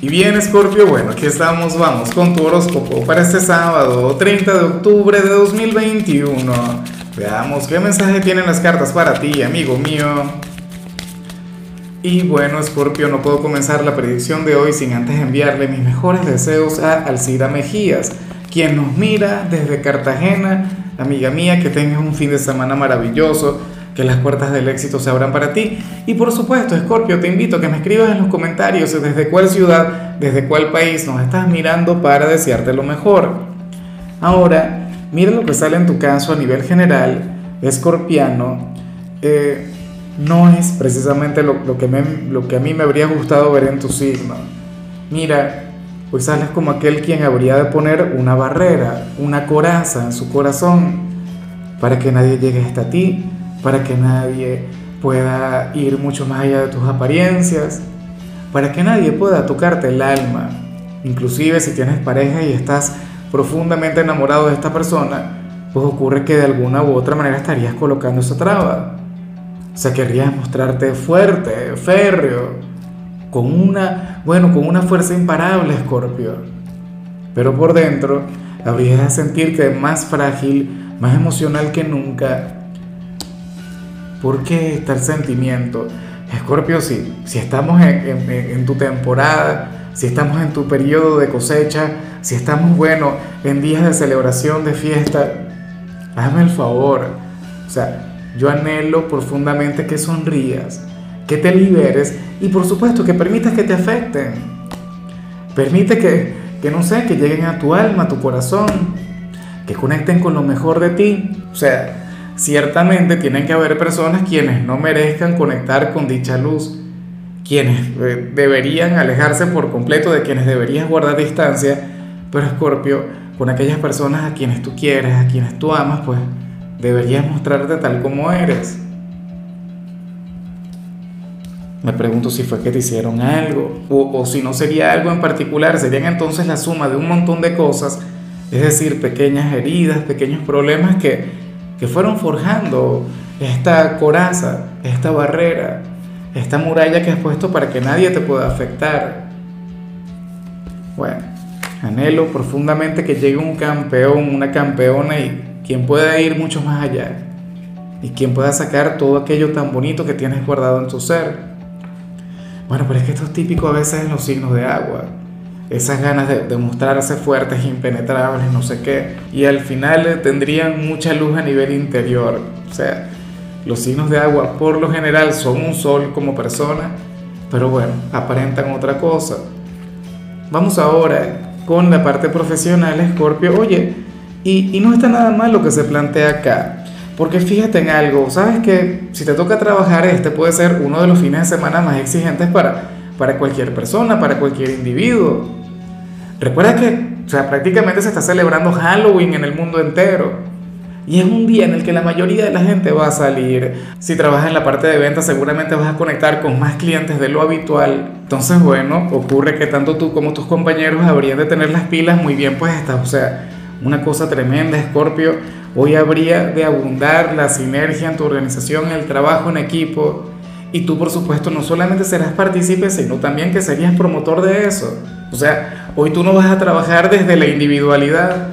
Y bien, Scorpio, bueno, aquí estamos, vamos con tu horóscopo para este sábado, 30 de octubre de 2021. Veamos qué mensaje tienen las cartas para ti, amigo mío. Y bueno, Scorpio, no puedo comenzar la predicción de hoy sin antes enviarle mis mejores deseos a Alcida Mejías, quien nos mira desde Cartagena. Amiga mía, que tengas un fin de semana maravilloso que las puertas del éxito se abran para ti. Y por supuesto, Scorpio, te invito a que me escribas en los comentarios desde cuál ciudad, desde cuál país nos estás mirando para desearte lo mejor. Ahora, mira lo que sale en tu caso a nivel general, escorpiano. Eh, no es precisamente lo, que a mí me habría gustado ver en tu signo. Mira, pues sales como aquel quien habría de poner una barrera, una coraza en su corazón para que nadie llegue hasta ti, para que nadie pueda ir mucho más allá de tus apariencias, para que nadie pueda tocarte el alma. Inclusive si tienes pareja y estás profundamente enamorado de esta persona, pues ocurre que de alguna u otra manera estarías colocando esa traba. O sea, querrías mostrarte fuerte, férreo, con una, bueno, con una fuerza imparable, Escorpio. Pero por dentro habrías de sentirte más frágil, más emocional que nunca ¿Por qué tal sentimiento? Escorpio, sí, si estamos en, tu temporada, si estamos en tu periodo de cosecha, si estamos, bueno, en días de celebración, de fiesta, hazme el favor. O sea, yo anhelo profundamente que sonrías, que te liberes y por supuesto que permitas que te afecten. Permite que, que no sé, que lleguen a tu alma, a tu corazón, que conecten con lo mejor de ti. O sea, Ciertamente tienen que haber personas quienes no merezcan conectar con dicha luz, quienes eh, deberían alejarse por completo de quienes deberías guardar distancia, pero Escorpio, con aquellas personas a quienes tú quieres, a quienes tú amas, pues deberías mostrarte tal como eres. Me pregunto si fue que te hicieron algo, o, o si no sería algo en particular, serían entonces la suma de un montón de cosas, es decir, pequeñas heridas, pequeños problemas que que fueron forjando esta coraza, esta barrera, esta muralla que has puesto para que nadie te pueda afectar. Bueno, anhelo profundamente que llegue un campeón, una campeona y quien pueda ir mucho más allá y quien pueda sacar todo aquello tan bonito que tienes guardado en tu ser. Bueno, pero es que esto es típico a veces en los signos de agua esas ganas de, mostrarse fuertes, impenetrables, no sé qué, y al final tendrían mucha luz a nivel interior. O sea, los signos de agua por lo general son un sol como persona, pero bueno, aparentan otra cosa. Vamos ahora con la parte profesional, Scorpio. Oye, y, y no está nada mal lo que se plantea acá. Porque fíjate en algo, sabes que si te toca trabajar, este puede ser uno de los fines de semana más exigentes para, para cualquier persona, para cualquier individuo. Recuerda que o sea, prácticamente se está celebrando Halloween en el mundo entero. Y es un día en el que la mayoría de la gente va a salir. Si trabajas en la parte de ventas, seguramente vas a conectar con más clientes de lo habitual. Entonces, bueno, ocurre que tanto tú como tus compañeros habrían de tener las pilas muy bien puestas. O sea, una cosa tremenda, Scorpio. Hoy habría de abundar la sinergia en tu organización, el trabajo en equipo. Y tú, por supuesto, no solamente serás partícipe, sino también que serías promotor de eso. O sea, hoy tú no vas a trabajar desde la individualidad.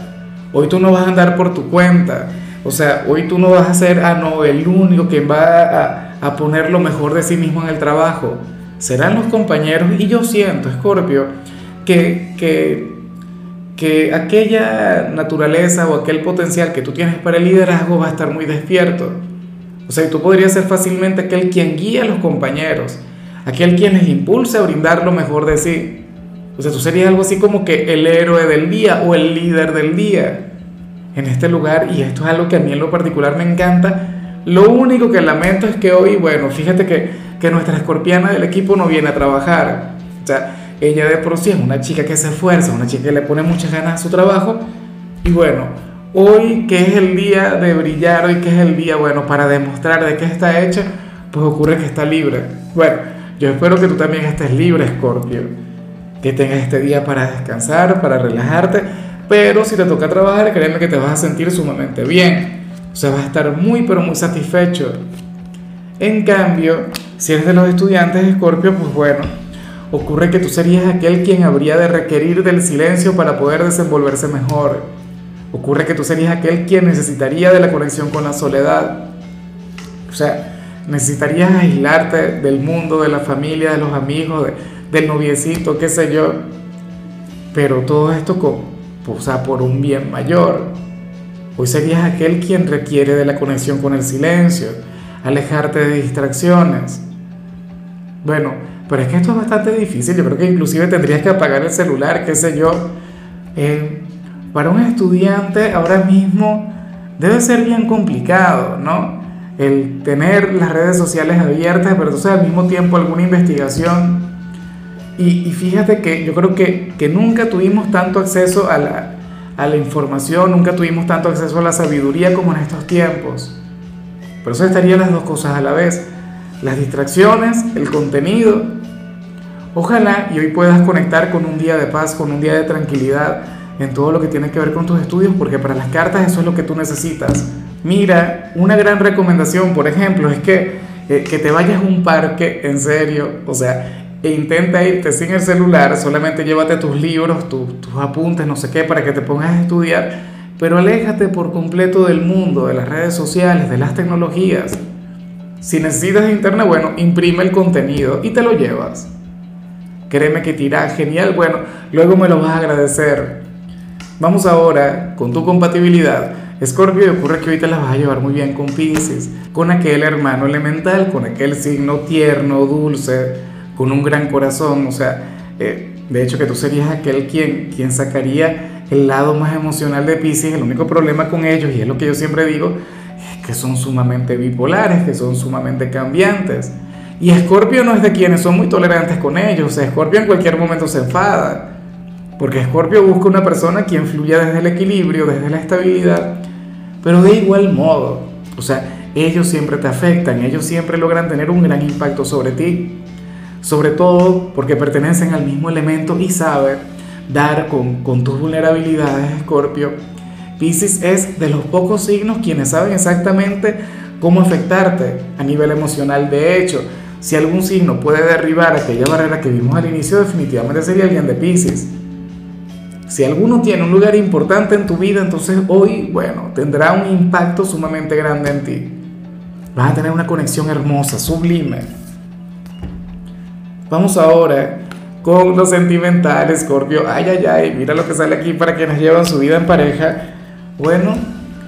Hoy tú no vas a andar por tu cuenta. O sea, hoy tú no vas a ser, ah, no, el único que va a, poner lo mejor de sí mismo en el trabajo. Serán los compañeros. Y yo siento, Scorpio, que, que, que aquella naturaleza o aquel potencial que tú tienes para el liderazgo va a estar muy despierto. O sea, tú podrías ser fácilmente aquel quien guía a los compañeros, aquel quien les impulsa a brindar lo mejor de sí. O sea, tú serías algo así como que el héroe del día o el líder del día en este lugar y esto es algo que a mí en lo particular me encanta. Lo único que lamento es que hoy, bueno, fíjate que, que nuestra escorpiana del equipo no viene a trabajar. O sea, ella de por sí es una chica que se esfuerza, una chica que le pone muchas ganas a su trabajo y bueno, hoy que es el día de brillar, hoy que es el día, bueno, para demostrar de qué está hecha, pues ocurre que está libre. Bueno, yo espero que tú también estés libre, Scorpio que tengas este día para descansar, para relajarte, pero si te toca trabajar, créeme que te vas a sentir sumamente bien, o sea, vas a estar muy, pero muy satisfecho. En cambio, si eres de los estudiantes Scorpio, pues bueno, ocurre que tú serías aquel quien habría de requerir del silencio para poder desenvolverse mejor. Ocurre que tú serías aquel quien necesitaría de la conexión con la soledad. O sea, necesitarías aislarte del mundo, de la familia, de los amigos, del noviecito, qué sé yo. Pero todo esto con, o sea, por un bien mayor. Hoy serías aquel quien requiere de la conexión con el silencio, alejarte de distracciones. Bueno, pero es que esto es bastante difícil. Yo creo que inclusive tendrías que apagar el celular, qué sé yo. Eh, para un estudiante ahora mismo debe ser bien complicado, ¿no? El tener las redes sociales abiertas, pero entonces al mismo tiempo alguna investigación. Y, fíjate que yo creo que, que nunca tuvimos tanto acceso a la, a la información, nunca tuvimos tanto acceso a la sabiduría como en estos tiempos. Por eso estarían las dos cosas a la vez, las distracciones, el contenido. Ojalá y hoy puedas conectar con un día de paz, con un día de tranquilidad en todo lo que tiene que ver con tus estudios, porque para las cartas eso es lo que tú necesitas. Mira, una gran recomendación, por ejemplo, es que, eh, que te vayas a un parque, en serio, o sea, e intenta irte sin el celular, solamente llévate tus libros, tus apuntes, no sé qué, para que te pongas a estudiar, pero aléjate por completo del mundo, de las redes sociales, de las tecnologías. Si necesitas internet, bueno, imprime el contenido y te lo llevas. Créeme que te irá genial, bueno, luego me lo vas a agradecer. Vamos ahora con tu compatibilidad. Scorpio, ocurre que te la vas a llevar muy bien con Pisces, con aquel hermano elemental, con aquel signo tierno, dulce, con un gran corazón, o sea, eh, de hecho que tú serías aquel quien, quien sacaría el lado más emocional de Pisces, el único problema con ellos, y es lo que yo siempre digo, es que son sumamente bipolares, que son sumamente cambiantes. Y Escorpio no es de quienes son muy tolerantes con ellos, Escorpio en cualquier momento se enfada, porque Escorpio busca una persona quien fluya desde el equilibrio, desde la estabilidad, pero de igual modo, o sea, ellos siempre te afectan, ellos siempre logran tener un gran impacto sobre ti sobre todo porque pertenecen al mismo elemento y sabe dar con, tus vulnerabilidades, Escorpio. Pisces es de los pocos signos quienes saben exactamente cómo afectarte a nivel emocional. De hecho, si algún signo puede derribar aquella barrera que vimos al inicio, definitivamente sería alguien de Pisces. Si alguno tiene un lugar importante en tu vida, entonces hoy, bueno, tendrá un impacto sumamente grande en ti. Vas a tener una conexión hermosa, sublime. Vamos ahora con lo sentimental, Scorpio. Ay, ay, ay, mira lo que sale aquí para quienes llevan su vida en pareja. Bueno,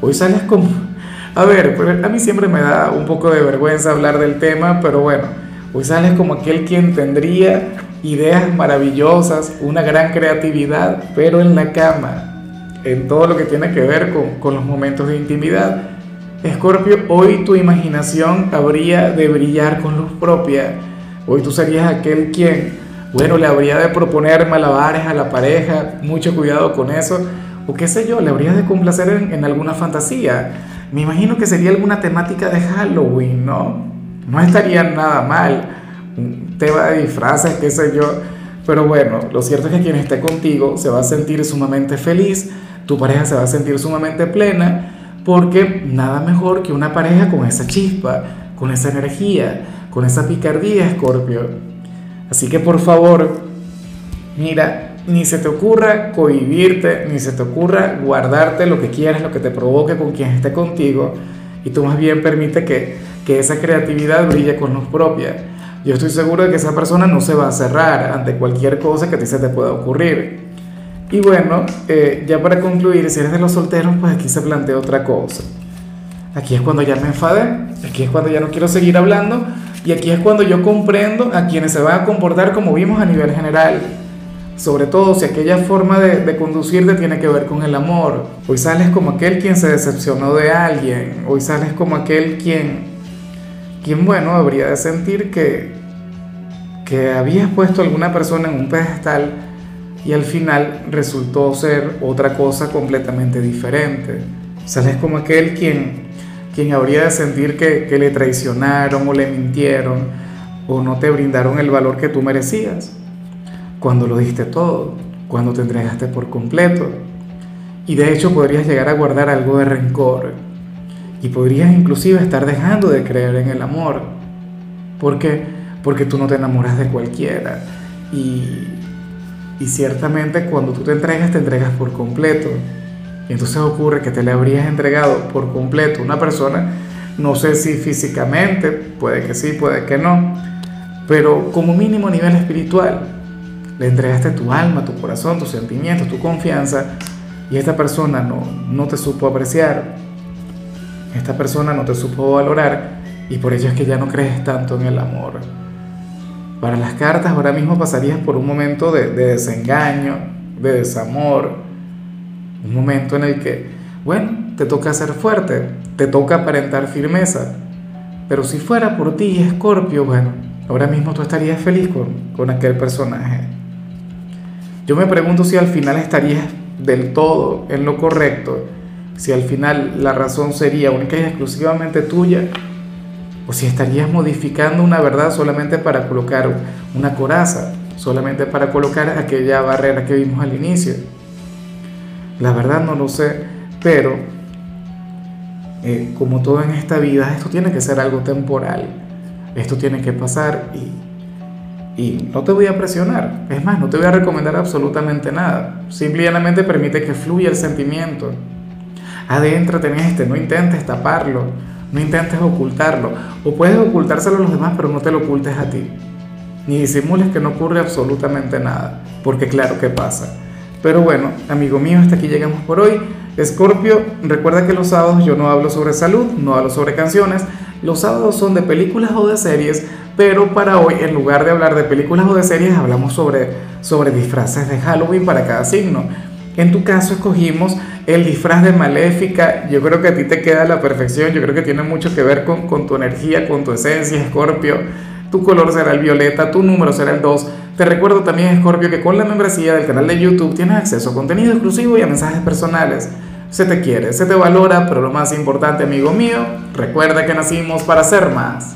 hoy sales como... A ver, a mí siempre me da un poco de vergüenza hablar del tema, pero bueno, hoy sales como aquel quien tendría ideas maravillosas, una gran creatividad, pero en la cama, en todo lo que tiene que ver con, con los momentos de intimidad. Escorpio, hoy tu imaginación habría de brillar con luz propia Hoy tú serías aquel quien, bueno, le habría de proponer malabares a la pareja, mucho cuidado con eso, o qué sé yo, le habrías de complacer en, alguna fantasía. Me imagino que sería alguna temática de Halloween, ¿no? No estaría nada mal, un tema de disfraces, qué sé yo. Pero bueno, lo cierto es que quien esté contigo se va a sentir sumamente feliz, tu pareja se va a sentir sumamente plena, porque nada mejor que una pareja con esa chispa, con esa energía, con esa picardía, Escorpio. Así que por favor, mira, ni se te ocurra cohibirte, ni se te ocurra guardarte lo que quieras, lo que te provoque con quien esté contigo, y tú más bien permite que, que esa creatividad brille con luz propia. Yo estoy seguro de que esa persona no se va a cerrar ante cualquier cosa que a ti se te pueda ocurrir. Y bueno, eh, ya para concluir, si eres de los solteros, pues aquí se plantea otra cosa. Aquí es cuando ya me enfadé, aquí es cuando ya no quiero seguir hablando y aquí es cuando yo comprendo a quienes se van a comportar como vimos a nivel general. Sobre todo si aquella forma de, de conducirte tiene que ver con el amor. Hoy sales como aquel quien se decepcionó de alguien. Hoy sales como aquel quien, quien bueno, habría de sentir que, que habías puesto a alguna persona en un pedestal y al final resultó ser otra cosa completamente diferente. Sales como aquel quien quien habría de sentir que, le traicionaron o le mintieron o no te brindaron el valor que tú merecías, cuando lo diste todo, cuando te entregaste por completo. Y de hecho podrías llegar a guardar algo de rencor y podrías inclusive estar dejando de creer en el amor. ¿Por qué? Porque tú no te enamoras de cualquiera. y, y ciertamente cuando tú te entregas, te entregas por completo. Y entonces ocurre que te le habrías entregado por completo a una persona, no sé si físicamente, puede que sí, puede que no, pero como mínimo a nivel espiritual, le entregaste tu alma, tu corazón, tus sentimientos, tu confianza, y esta persona no, no te supo apreciar, esta persona no te supo valorar, y por ello es que ya no crees tanto en el amor. Para las cartas ahora mismo pasarías por un momento de, desengaño, de desamor, un momento en el que, bueno, te toca ser fuerte, te toca aparentar firmeza, pero si fuera por ti, Escorpio, bueno, ahora mismo tú estarías feliz con, con aquel personaje. Yo me pregunto si al final estarías del todo en lo correcto, si al final la razón sería única y exclusivamente tuya o si estarías modificando una verdad solamente para colocar una coraza, solamente para colocar aquella barrera que vimos al inicio. La verdad no lo sé, pero eh, como todo en esta vida, esto tiene que ser algo temporal, esto tiene que pasar y, y no te voy a presionar, es más, no te voy a recomendar absolutamente nada, simplemente permite que fluya el sentimiento. Adéntrate en este, no intentes taparlo, no intentes ocultarlo. O puedes ocultárselo a los demás, pero no te lo ocultes a ti. Ni disimules que no ocurre absolutamente nada, porque claro que pasa. Pero bueno, amigo mío, hasta aquí llegamos por hoy. Escorpio, recuerda que los sábados yo no hablo sobre salud, no hablo sobre canciones. Los sábados son de películas o de series, pero para hoy, en lugar de hablar de películas o de series, hablamos sobre, sobre disfraces de Halloween para cada signo. En tu caso escogimos el disfraz de maléfica, yo creo que a ti te queda a la perfección, yo creo que tiene mucho que ver con, con tu energía, con tu esencia, Escorpio. Tu color será el violeta, tu número será el 2. Te recuerdo también, Escorpio, que con la membresía del canal de YouTube tienes acceso a contenido exclusivo y a mensajes personales. Se te quiere, se te valora, pero lo más importante, amigo mío, recuerda que nacimos para ser más.